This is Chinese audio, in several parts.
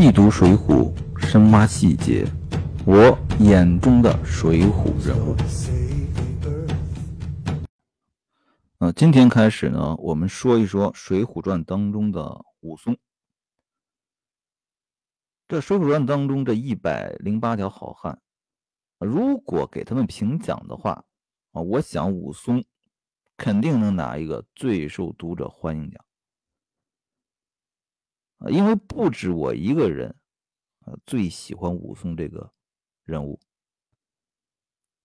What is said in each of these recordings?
细读《水浒》，深挖细节，我眼中的水浒人物。呃，今天开始呢，我们说一说《水浒传》当中的武松。这《水浒传》当中这一百零八条好汉，如果给他们评奖的话，啊，我想武松肯定能拿一个最受读者欢迎奖。啊，因为不止我一个人，啊，最喜欢武松这个人物。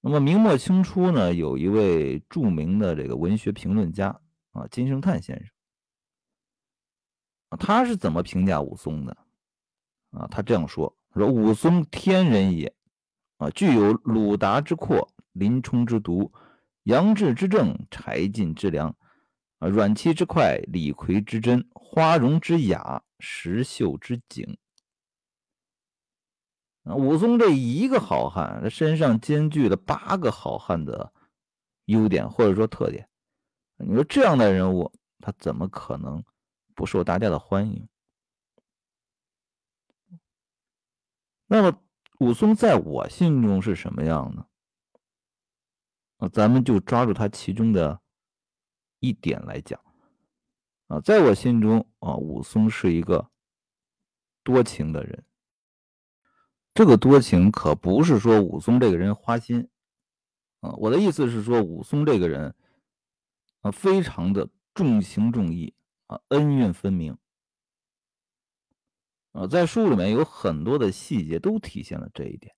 那么明末清初呢，有一位著名的这个文学评论家啊，金圣叹先生，他是怎么评价武松的？啊，他这样说：说武松天人也，啊，具有鲁达之阔，林冲之毒，杨志之正，柴进之良，啊，阮七之快，李逵之真，花荣之雅。石秀之景，武松这一个好汉，他身上兼具了八个好汉的优点或者说特点。你说这样的人物，他怎么可能不受大家的欢迎？那么武松在我心中是什么样呢？咱们就抓住他其中的一点来讲。啊，在我心中啊，武松是一个多情的人。这个多情可不是说武松这个人花心啊，我的意思是说武松这个人啊，非常的重情重义啊，恩怨分明啊，在书里面有很多的细节都体现了这一点。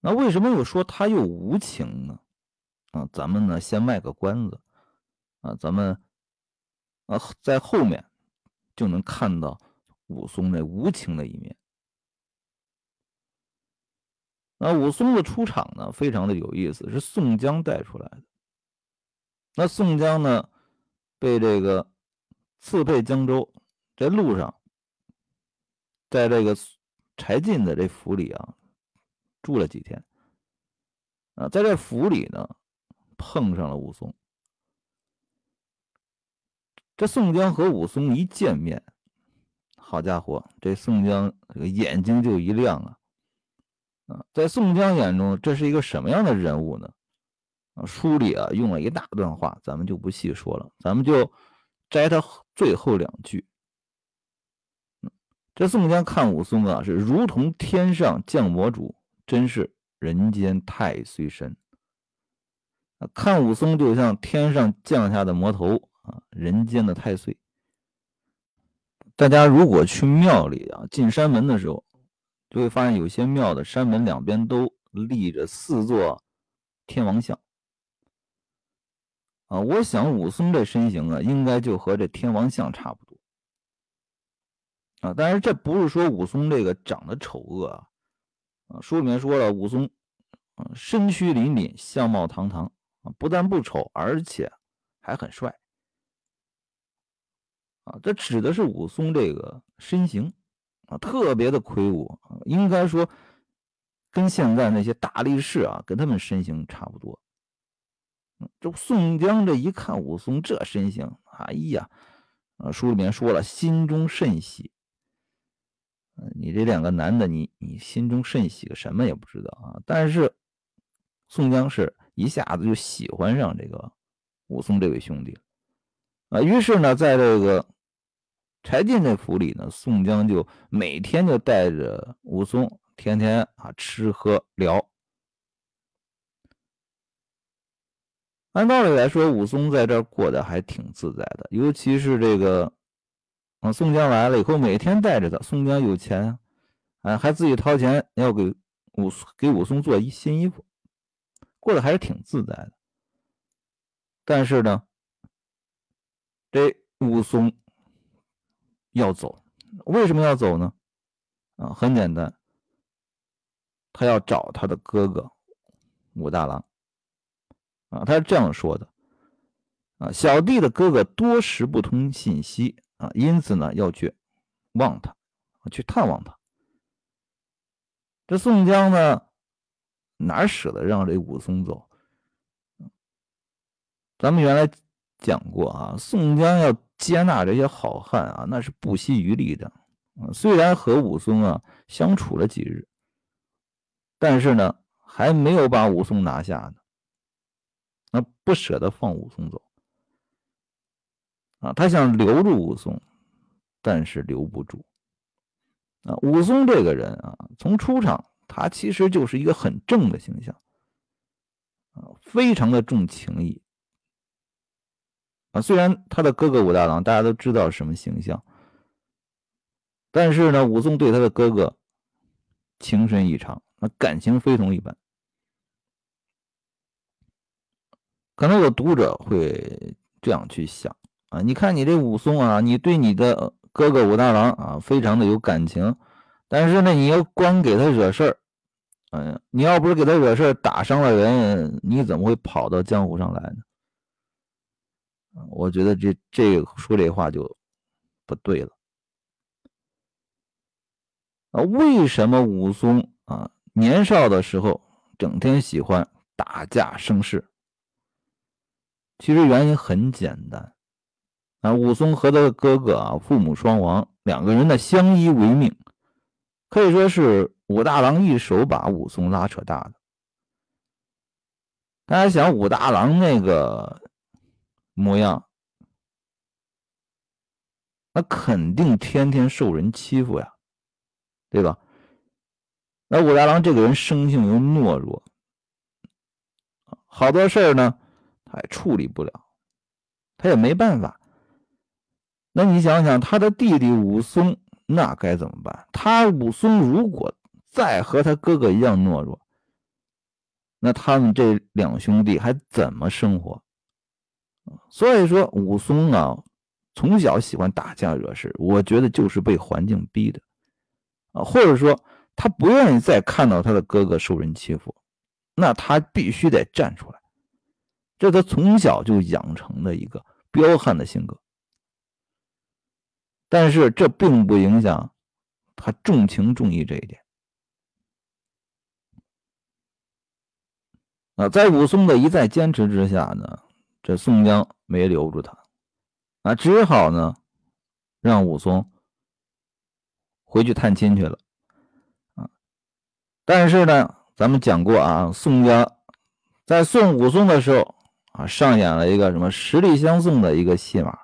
那为什么又说他又无情呢？啊，咱们呢先卖个关子啊，咱们。啊，在后面就能看到武松那无情的一面。那武松的出场呢，非常的有意思，是宋江带出来的。那宋江呢，被这个刺配江州，在路上，在这个柴进的这府里啊，住了几天。啊，在这府里呢，碰上了武松。这宋江和武松一见面，好家伙，这宋江这个眼睛就一亮啊！啊，在宋江眼中，这是一个什么样的人物呢？啊，书里啊用了一大段话，咱们就不细说了，咱们就摘他最后两句。这宋江看武松啊，是如同天上降魔主，真是人间太岁神。看武松就像天上降下的魔头。啊，人间的太岁。大家如果去庙里啊，进山门的时候，就会发现有些庙的山门两边都立着四座天王像。啊，我想武松这身形啊，应该就和这天王像差不多。啊，但是这不是说武松这个长得丑恶啊。啊，书里面说了，武松啊，身躯凛凛，相貌堂堂啊，不但不丑，而且还很帅。啊，这指的是武松这个身形啊，特别的魁梧，应该说跟现在那些大力士啊，跟他们身形差不多。这宋江这一看武松这身形，哎呀，啊，书里面说了，心中甚喜。你这两个男的，你你心中甚喜个什么也不知道啊。但是宋江是一下子就喜欢上这个武松这位兄弟了。啊，于是呢，在这个柴进这府里呢，宋江就每天就带着武松，天天啊吃喝聊。按道理来说，武松在这儿过得还挺自在的，尤其是这个啊，宋江来了以后，每天带着他。宋江有钱啊，还自己掏钱要给武给武松做一新衣服，过得还是挺自在的。但是呢。这武松要走，为什么要走呢？啊，很简单，他要找他的哥哥武大郎。啊，他是这样说的：啊，小弟的哥哥多时不通信息啊，因此呢要去望他，去探望他。这宋江呢，哪舍得让这武松走？咱们原来。讲过啊，宋江要接纳这些好汉啊，那是不惜余力的。虽然和武松啊相处了几日，但是呢还没有把武松拿下呢，那不舍得放武松走。啊，他想留住武松，但是留不住。啊。武松这个人啊，从出场他其实就是一个很正的形象。啊，非常的重情义。啊。虽然他的哥哥武大郎大家都知道什么形象。但是呢，武松对他的哥哥情深意长，那感情非同一般。可能有读者会这样去想啊，你看你这武松啊，你对你的哥哥武大郎啊，非常的有感情，但是呢，你要光给他惹事儿，哎呀，你要不是给他惹事儿，打伤了人，你怎么会跑到江湖上来呢？我觉得这这说这话就不对了。啊，为什么武松啊年少的时候整天喜欢打架生事？其实原因很简单，啊，武松和他的哥哥啊父母双亡，两个人的相依为命，可以说是武大郎一手把武松拉扯大的。大家想，武大郎那个模样，那肯定天天受人欺负呀。对吧？那武大郎这个人生性又懦弱，好多事儿呢，他也处理不了，他也没办法。那你想想，他的弟弟武松那该怎么办？他武松如果再和他哥哥一样懦弱，那他们这两兄弟还怎么生活？所以说，武松啊，从小喜欢打架惹事，我觉得就是被环境逼的。啊，或者说他不愿意再看到他的哥哥受人欺负，那他必须得站出来。这他从小就养成的一个彪悍的性格。但是这并不影响他重情重义这一点。啊，在武松的一再坚持之下呢，这宋江没留住他，啊，只好呢让武松。回去探亲去了，啊！但是呢，咱们讲过啊，宋江在送武松的时候啊，上演了一个什么十里相送的一个戏码，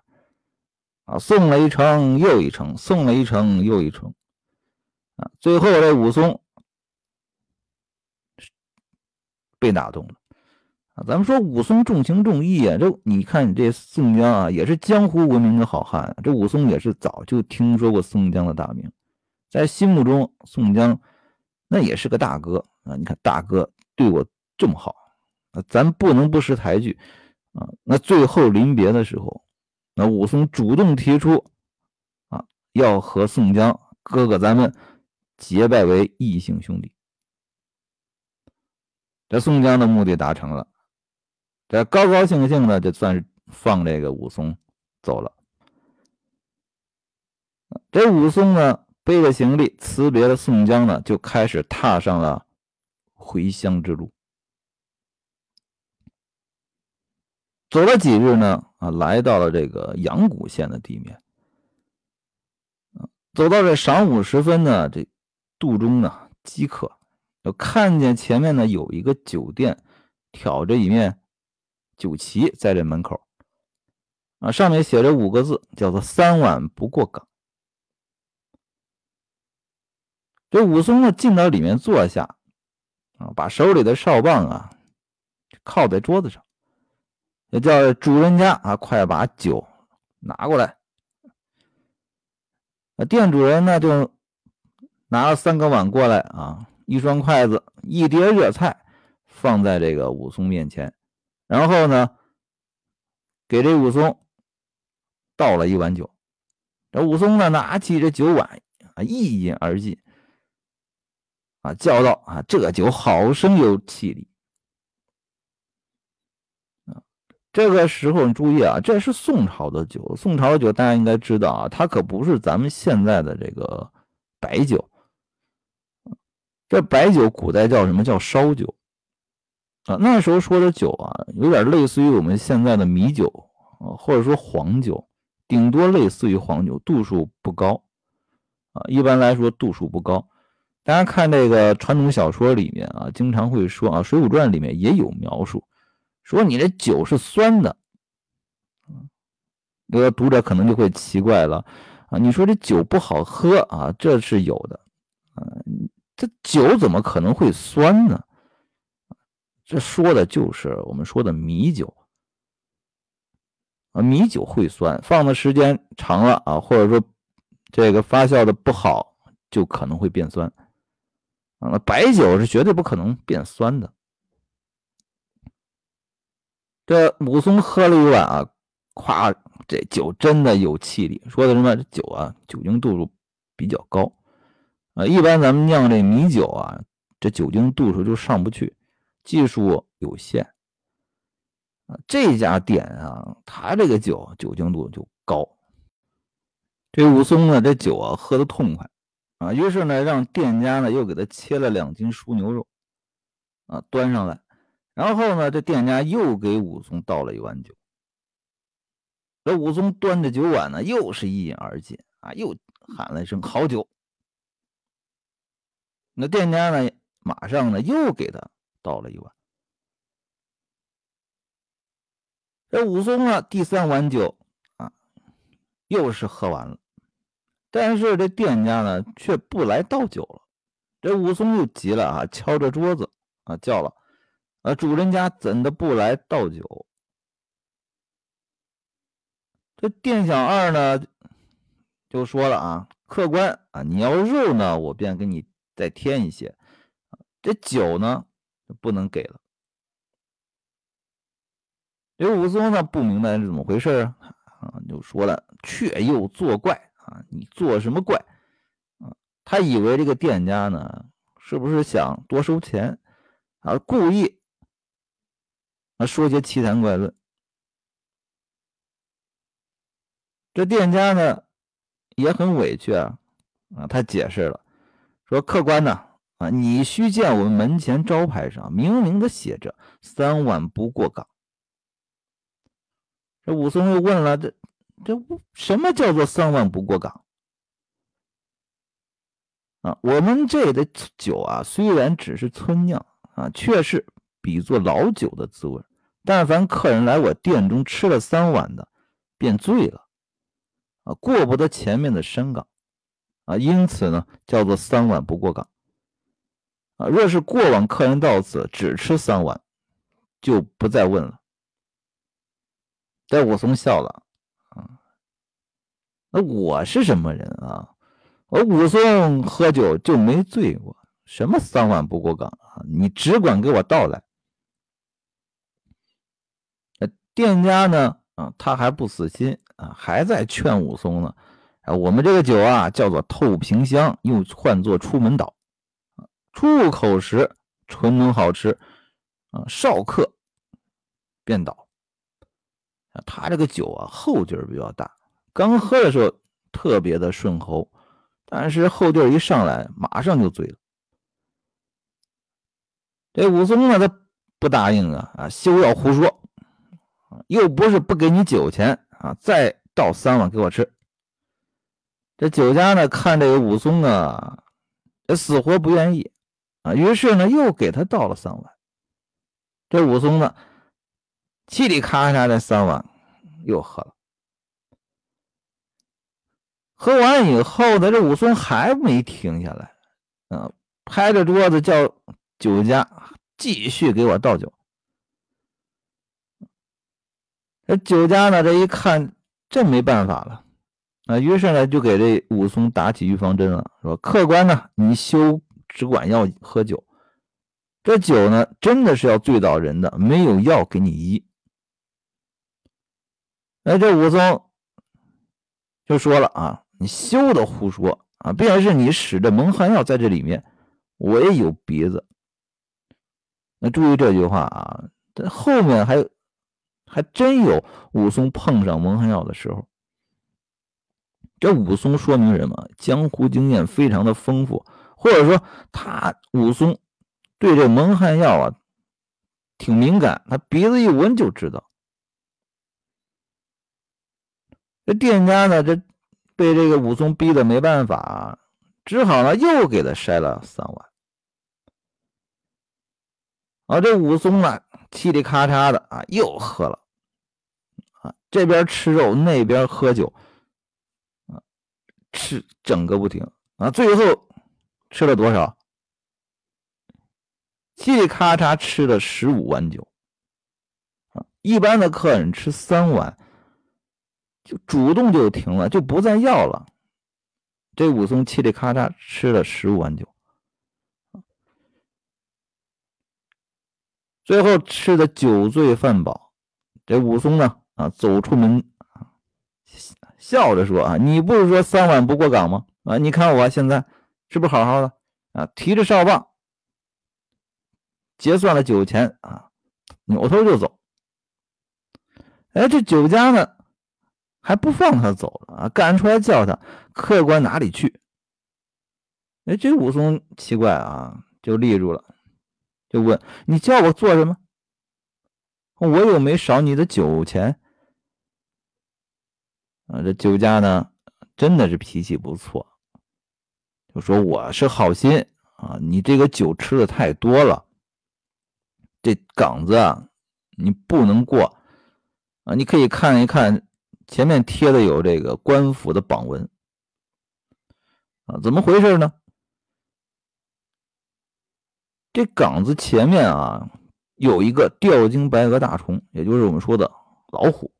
啊，送了一程又一程，送了一程又一程，啊，最后这武松被打动了，咱们说武松重情重义啊，这你看你这宋江啊，也是江湖闻名的好汉，这武松也是早就听说过宋江的大名。在心目中，宋江那也是个大哥啊！你看，大哥对我这么好，啊，咱不能不识抬举啊！那最后临别的时候，那武松主动提出啊，要和宋江哥哥咱们结拜为异姓兄弟。这宋江的目的达成了，这高高兴兴的就算是放这个武松走了。这武松呢？背着行李辞别了宋江呢，就开始踏上了回乡之路。走了几日呢，啊，来到了这个阳谷县的地面。走到这晌午时分呢，这肚中呢饥渴，就看见前面呢有一个酒店，挑着一面酒旗在这门口，啊，上面写着五个字，叫做“三碗不过岗”。这武松呢，进到里面坐下，啊，把手里的哨棒啊靠在桌子上，也叫主人家啊，快把酒拿过来。那店主人呢，就拿了三个碗过来啊，一双筷子，一碟热菜放在这个武松面前，然后呢，给这武松倒了一碗酒。这武松呢，拿起这酒碗啊，一饮而尽。啊，叫道：“啊，这酒好生有气力！”，这个时候你注意啊，这是宋朝的酒。宋朝的酒大家应该知道啊，它可不是咱们现在的这个白酒。这白酒古代叫什么叫烧酒啊？那时候说的酒啊，有点类似于我们现在的米酒啊，或者说黄酒，顶多类似于黄酒，度数不高啊，一般来说度数不高。大家看这个传统小说里面啊，经常会说啊，《水浒传》里面也有描述，说你这酒是酸的。有的读者可能就会奇怪了啊，你说这酒不好喝啊，这是有的啊，这酒怎么可能会酸呢？这说的就是我们说的米酒啊，米酒会酸，放的时间长了啊，或者说这个发酵的不好，就可能会变酸啊。那白酒是绝对不可能变酸的。这武松喝了一碗啊，夸这酒真的有气力，说的什么？这酒啊，酒精度数比较高啊。一般咱们酿这米酒啊，这酒精度数就上不去。技术有限啊，这家店啊，他这个酒酒精度就高。这武松呢，这酒啊喝的痛快啊，于是呢，让店家呢又给他切了两斤熟牛肉啊，端上来，然后呢，这店家又给武松倒了一碗酒。这武松端着酒碗呢，又是一饮而尽啊，又喊了一声“好酒”。那店家呢，马上呢又给他。倒了一碗，这武松啊，第三碗酒啊，又是喝完了，但是这店家呢却不来倒酒了。这武松又急了啊，敲着桌子啊叫了：“啊，主人家怎的不来倒酒？”这店小二呢就说了啊：“客官啊，你要肉呢，我便给你再添一些。这酒呢？”不能给了。刘武松呢不明白是怎么回事啊，啊，就说了：“却又作怪啊！你做什么怪啊？”他以为这个店家呢是不是想多收钱啊？故意啊说些奇谈怪论。这店家呢也很委屈啊，啊，他解释了，说：“客官呢。”啊！你须见我们门前招牌上明明的写着“三碗不过岗”。这武松又问了：“这这什么叫做三碗不过岗？”啊，我们这里的酒啊，虽然只是村酿啊，却是比作老酒的滋味。但凡客人来我店中吃了三碗的，便醉了啊，过不得前面的山岗啊，因此呢，叫做三碗不过岗。啊，若是过往客人到此只吃三碗，就不再问了。但武松笑了，啊，那我是什么人啊？我武松喝酒就没醉过，什么三碗不过岗啊？你只管给我倒来。店家呢，啊，他还不死心啊，还在劝武松呢。啊，我们这个酒啊，叫做透瓶香，又唤作出门倒。出入口时纯浓好吃，啊，少客便倒。啊，他这个酒啊后劲儿比较大，刚喝的时候特别的顺喉，但是后劲儿一上来，马上就醉了。这武松呢，他不答应啊，啊，休要胡说，又不是不给你酒钱啊，再倒三碗给我吃。这酒家呢，看这个武松啊，死活不愿意。啊，于是呢，又给他倒了三碗。这武松呢，嘁里咔嚓，这三碗又喝了。喝完以后呢，这武松还没停下来，啊，拍着桌子叫酒家继续给我倒酒。这酒家呢，这一看，这没办法了，啊，于是呢，就给这武松打起预防针了，说：“客官呢，你休。”只管要喝酒，这酒呢，真的是要醉倒人的，没有药给你医。哎，这武松就说了啊，你休得胡说啊！便是你使的蒙汗药在这里面，我也有鼻子。那注意这句话啊，这后面还还真有武松碰上蒙汗药的时候。这武松说明什么？江湖经验非常的丰富。或者说，他武松对这蒙汗药啊挺敏感，他鼻子一闻就知道。这店家呢，这被这个武松逼得没办法，只好呢又给他筛了三碗。啊，这武松呢，嘁里咔嚓的啊，又喝了。啊，这边吃肉，那边喝酒，啊，吃整个不停啊，最后吃了多少？嘁里咔嚓吃了十五碗酒。啊，一般的客人吃三碗。就主动就停了，就不再要了。这武松嘁里咔嚓吃了十五碗酒，最后吃的酒醉饭饱。这武松呢，啊，走出门，笑着说：“啊，你不是说三碗不过岗吗？啊，你看我现在是不是好好的？啊，提着哨棒，结算了酒钱，啊，扭头就走。哎，这酒家呢？”还不放他走啊！赶出来叫他，客官哪里去？哎，这武松奇怪啊，就立住了，就问：“你叫我做什么？我又没少你的酒钱。”啊，这酒家呢，真的是脾气不错，就说：“我是好心啊，你这个酒吃的太多了，这岗子啊，你不能过啊，你可以看一看。”前面贴的有这个官府的榜文啊，怎么回事呢？这岗子前面啊有一个吊睛白额大虫，也就是我们说的老虎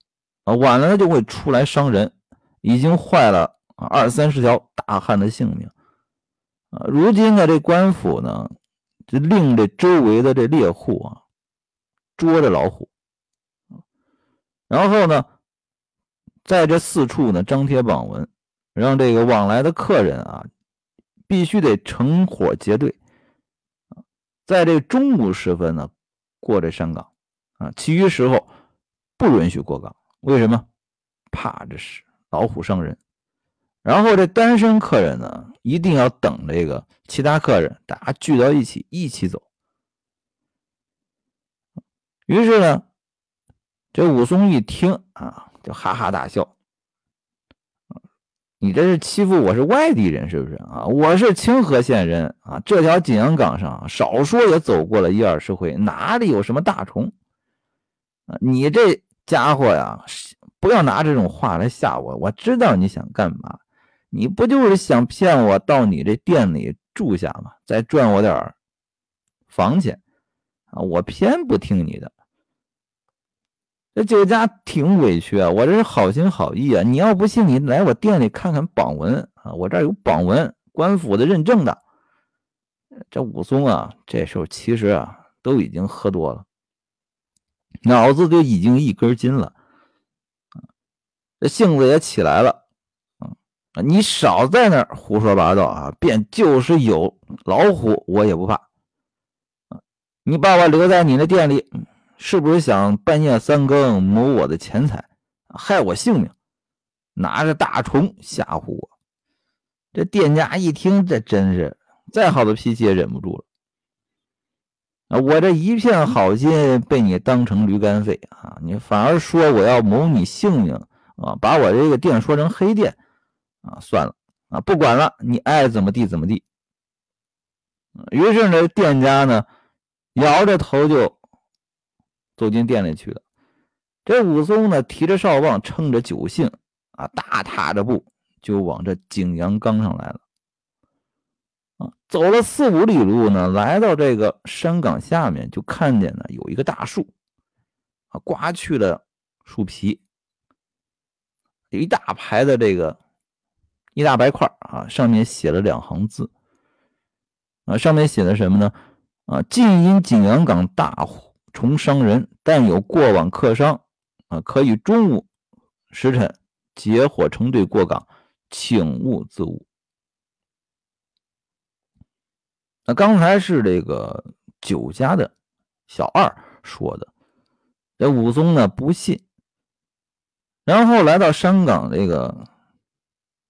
啊，晚了就会出来伤人，已经坏了二三十条大汉的性命啊。如今呢，这官府呢就令这周围的这猎户啊捉着老虎，然后呢。在这四处呢，张贴榜文，让这个往来的客人啊，必须得成伙结队在这中午时分呢，过这山岗啊，其余时候不允许过岗。为什么？怕这是老虎伤人。然后这单身客人呢，一定要等这个其他客人，大家聚到一起一起走。于是呢，这武松一听啊。就哈哈大笑，你这是欺负我是外地人是不是啊？我是清河县人啊，这条景阳冈上少说也走过了一二十回，哪里有什么大虫啊？你这家伙呀，不要拿这种话来吓我，我知道你想干嘛，你不就是想骗我到你这店里住下吗？再赚我点房钱啊？我偏不听你的。这酒家挺委屈啊，我这是好心好意啊！你要不信，你来我店里看看榜文啊，我这儿有榜文，官府的认证的。这武松啊，这时候其实啊，都已经喝多了，脑子就已经一根筋了，这性子也起来了。你少在那儿胡说八道啊！便就是有老虎，我也不怕。你把我留在你的店里。是不是想半夜三更谋我的钱财，害我性命，拿着大虫吓唬我？这店家一听，这真是再好的脾气也忍不住了。啊，我这一片好心被你当成驴肝肺啊！你反而说我要谋你性命啊，把我这个店说成黑店啊！算了啊，不管了，你爱怎么地怎么地。于是呢，店家呢，摇着头就。走进店里去了。这武松呢，提着哨棒，趁着酒兴啊，大踏着步就往这景阳冈上来了。啊，走了四五里路呢，来到这个山岗下面，就看见呢有一个大树，啊，刮去了树皮，一大排的这个一大白块啊，上面写了两行字，啊，上面写的什么呢？啊，近因景阳冈大火。重伤人，但有过往客商啊，可以中午时辰结伙成队过岗，请勿自误。那刚才是这个酒家的小二说的，这武松呢不信，然后来到山岗这个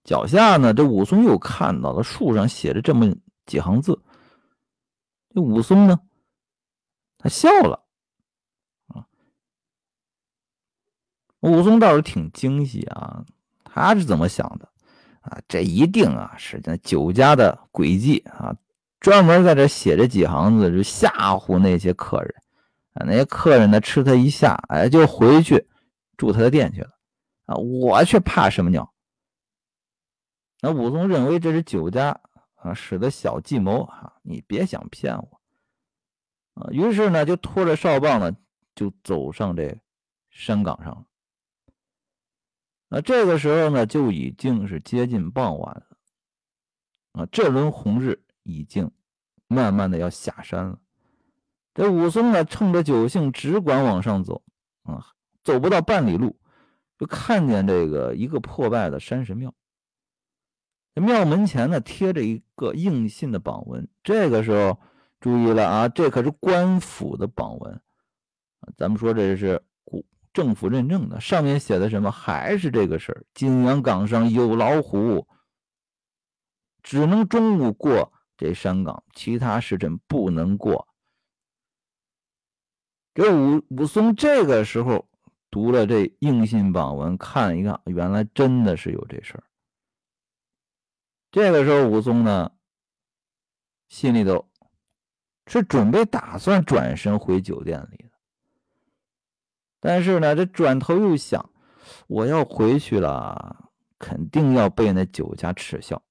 脚下呢，这武松又看到了树上写着这么几行字，这武松呢，他笑了。武松倒是挺惊喜啊，他是怎么想的？啊，这一定啊是那酒家的诡计啊，专门在这写这几行字，就吓唬那些客人啊。那些客人呢，吃他一下，哎，就回去住他的店去了啊。我却怕什么鸟？那武松认为这是酒家啊使的小计谋啊，你别想骗我啊。于是呢，就拖着哨棒呢，就走上这山岗上了。那这个时候呢，就已经是接近傍晚了。啊，这轮红日已经慢慢的要下山了。这武松呢，趁着酒兴，只管往上走。啊，走不到半里路，就看见这个一个破败的山神庙。庙门前呢，贴着一个应信的榜文。这个时候注意了啊，这可是官府的榜文。咱们说这是。政府认证的，上面写的什么？还是这个事儿。景阳岗上有老虎，只能中午过这山岗，其他时辰不能过。这武武松这个时候读了这应信榜文，看一看，原来真的是有这事儿。这个时候，武松呢，心里头是准备打算转身回酒店里的。但是呢，这转头又想，我要回去了，肯定要被那酒家耻笑，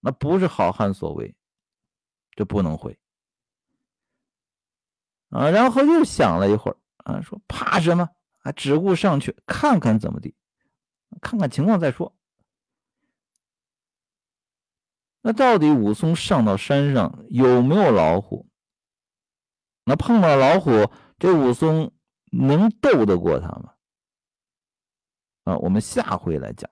那不是好汉所为，这不能回啊。然后又想了一会儿啊，说怕什么啊？只顾上去看看怎么地，看看情况再说。那到底武松上到山上有没有老虎？那碰到老虎，这武松。能斗得过他吗？啊，我们下回来讲。